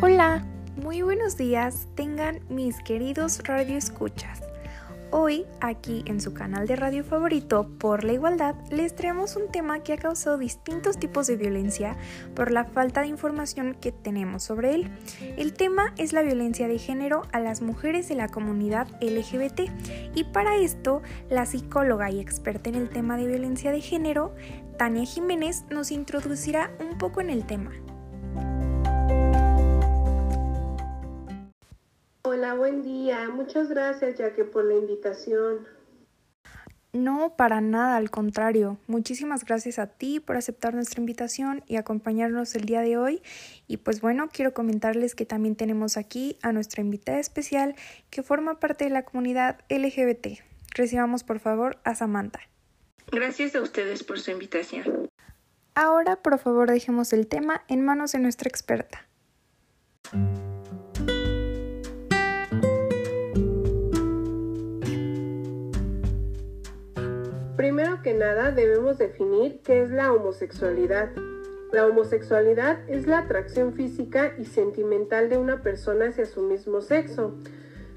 Hola, muy buenos días tengan mis queridos radioescuchas. Hoy, aquí en su canal de radio favorito por la igualdad, les traemos un tema que ha causado distintos tipos de violencia por la falta de información que tenemos sobre él. El tema es la violencia de género a las mujeres de la comunidad LGBT y para esto la psicóloga y experta en el tema de violencia de género, Tania Jiménez, nos introducirá un poco en el tema. Hola, buen día. Muchas gracias, que por la invitación. No, para nada, al contrario. Muchísimas gracias a ti por aceptar nuestra invitación y acompañarnos el día de hoy. Y pues bueno, quiero comentarles que también tenemos aquí a nuestra invitada especial que forma parte de la comunidad LGBT. Recibamos por favor a Samantha. Gracias a ustedes por su invitación. Ahora, por favor, dejemos el tema en manos de nuestra experta. Primero que nada debemos definir qué es la homosexualidad. La homosexualidad es la atracción física y sentimental de una persona hacia su mismo sexo.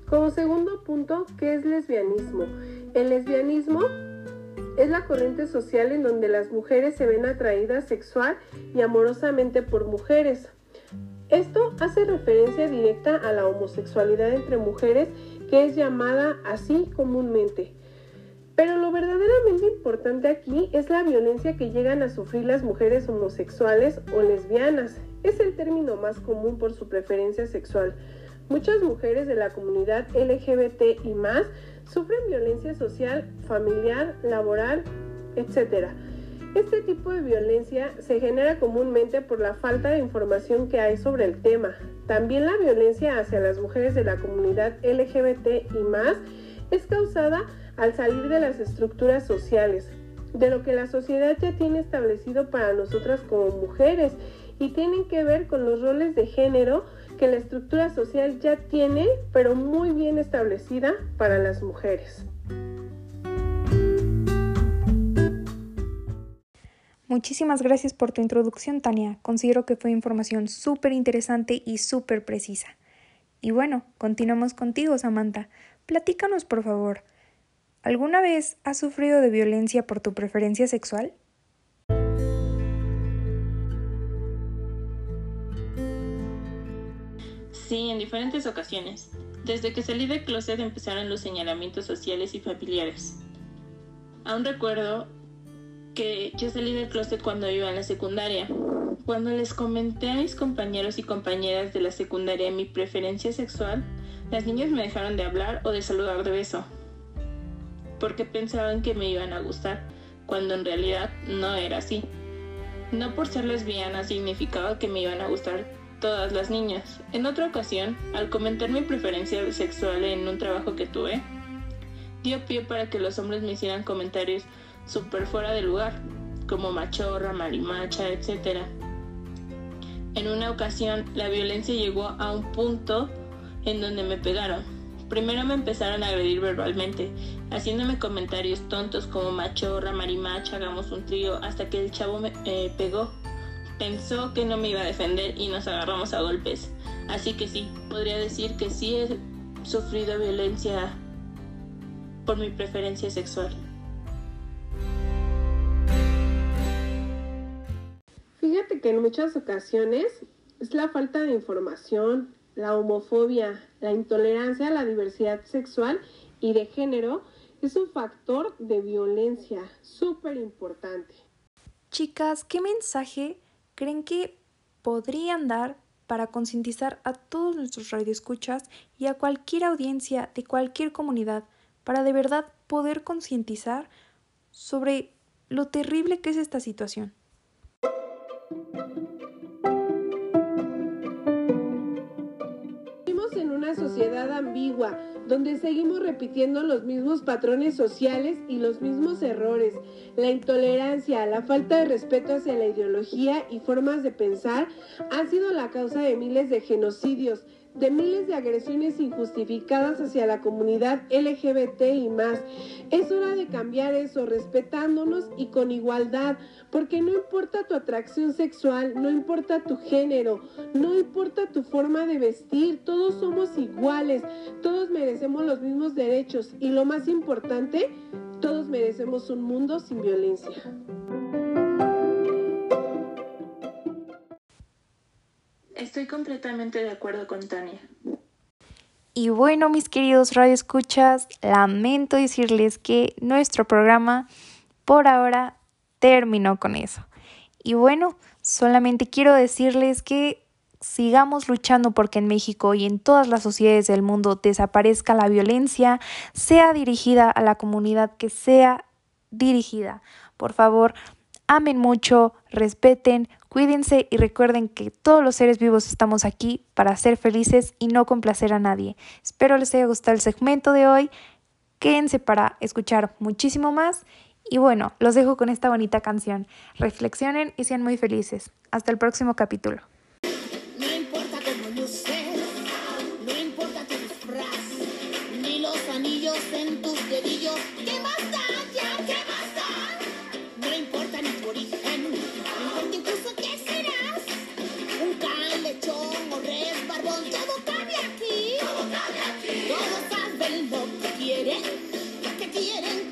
Como segundo punto, ¿qué es lesbianismo? El lesbianismo es la corriente social en donde las mujeres se ven atraídas sexual y amorosamente por mujeres. Esto hace referencia directa a la homosexualidad entre mujeres que es llamada así comúnmente. Pero lo verdaderamente importante aquí es la violencia que llegan a sufrir las mujeres homosexuales o lesbianas. Es el término más común por su preferencia sexual. Muchas mujeres de la comunidad LGBT y más sufren violencia social, familiar, laboral, etc. Este tipo de violencia se genera comúnmente por la falta de información que hay sobre el tema. También la violencia hacia las mujeres de la comunidad LGBT y más es causada al salir de las estructuras sociales, de lo que la sociedad ya tiene establecido para nosotras como mujeres y tienen que ver con los roles de género que la estructura social ya tiene, pero muy bien establecida para las mujeres. Muchísimas gracias por tu introducción, Tania. Considero que fue información súper interesante y súper precisa. Y bueno, continuamos contigo, Samantha. Platícanos, por favor, ¿Alguna vez has sufrido de violencia por tu preferencia sexual? Sí, en diferentes ocasiones. Desde que salí del closet empezaron los señalamientos sociales y familiares. Aún recuerdo que yo salí del closet cuando iba en la secundaria. Cuando les comenté a mis compañeros y compañeras de la secundaria mi preferencia sexual, las niñas me dejaron de hablar o de saludar de beso porque pensaban que me iban a gustar, cuando en realidad no era así. No por ser lesbiana significaba que me iban a gustar todas las niñas. En otra ocasión, al comentar mi preferencia sexual en un trabajo que tuve, dio pie para que los hombres me hicieran comentarios súper fuera de lugar, como machorra, marimacha, etc. En una ocasión, la violencia llegó a un punto en donde me pegaron Primero me empezaron a agredir verbalmente, haciéndome comentarios tontos como machorra, marimacha, hagamos un trío, hasta que el chavo me eh, pegó. Pensó que no me iba a defender y nos agarramos a golpes. Así que sí, podría decir que sí he sufrido violencia por mi preferencia sexual. Fíjate que en muchas ocasiones es la falta de información, la homofobia, la intolerancia a la diversidad sexual y de género es un factor de violencia súper importante. Chicas, ¿qué mensaje creen que podrían dar para concientizar a todos nuestros radioescuchas y a cualquier audiencia de cualquier comunidad para de verdad poder concientizar sobre lo terrible que es esta situación? Sociedad ambigua, donde seguimos repitiendo los mismos patrones sociales y los mismos errores. La intolerancia, la falta de respeto hacia la ideología y formas de pensar han sido la causa de miles de genocidios, de miles de agresiones injustificadas hacia la comunidad LGBT y más. Es hora de cambiar eso, respetándonos y con igualdad, porque no importa tu atracción sexual, no importa tu género, no importa tu forma de vestir, todos somos iguales, todos merecemos los mismos derechos y lo más importante, todos merecemos un mundo sin violencia. Estoy completamente de acuerdo con Tania. Y bueno, mis queridos radioescuchas, lamento decirles que nuestro programa por ahora terminó con eso. Y bueno, solamente quiero decirles que sigamos luchando porque en México y en todas las sociedades del mundo desaparezca la violencia, sea dirigida a la comunidad que sea dirigida. Por favor, amen mucho, respeten, cuídense y recuerden que todos los seres vivos estamos aquí para ser felices y no complacer a nadie. Espero les haya gustado el segmento de hoy. Quédense para escuchar muchísimo más. Y bueno, los dejo con esta bonita canción. Reflexionen y sean muy felices. Hasta el próximo capítulo.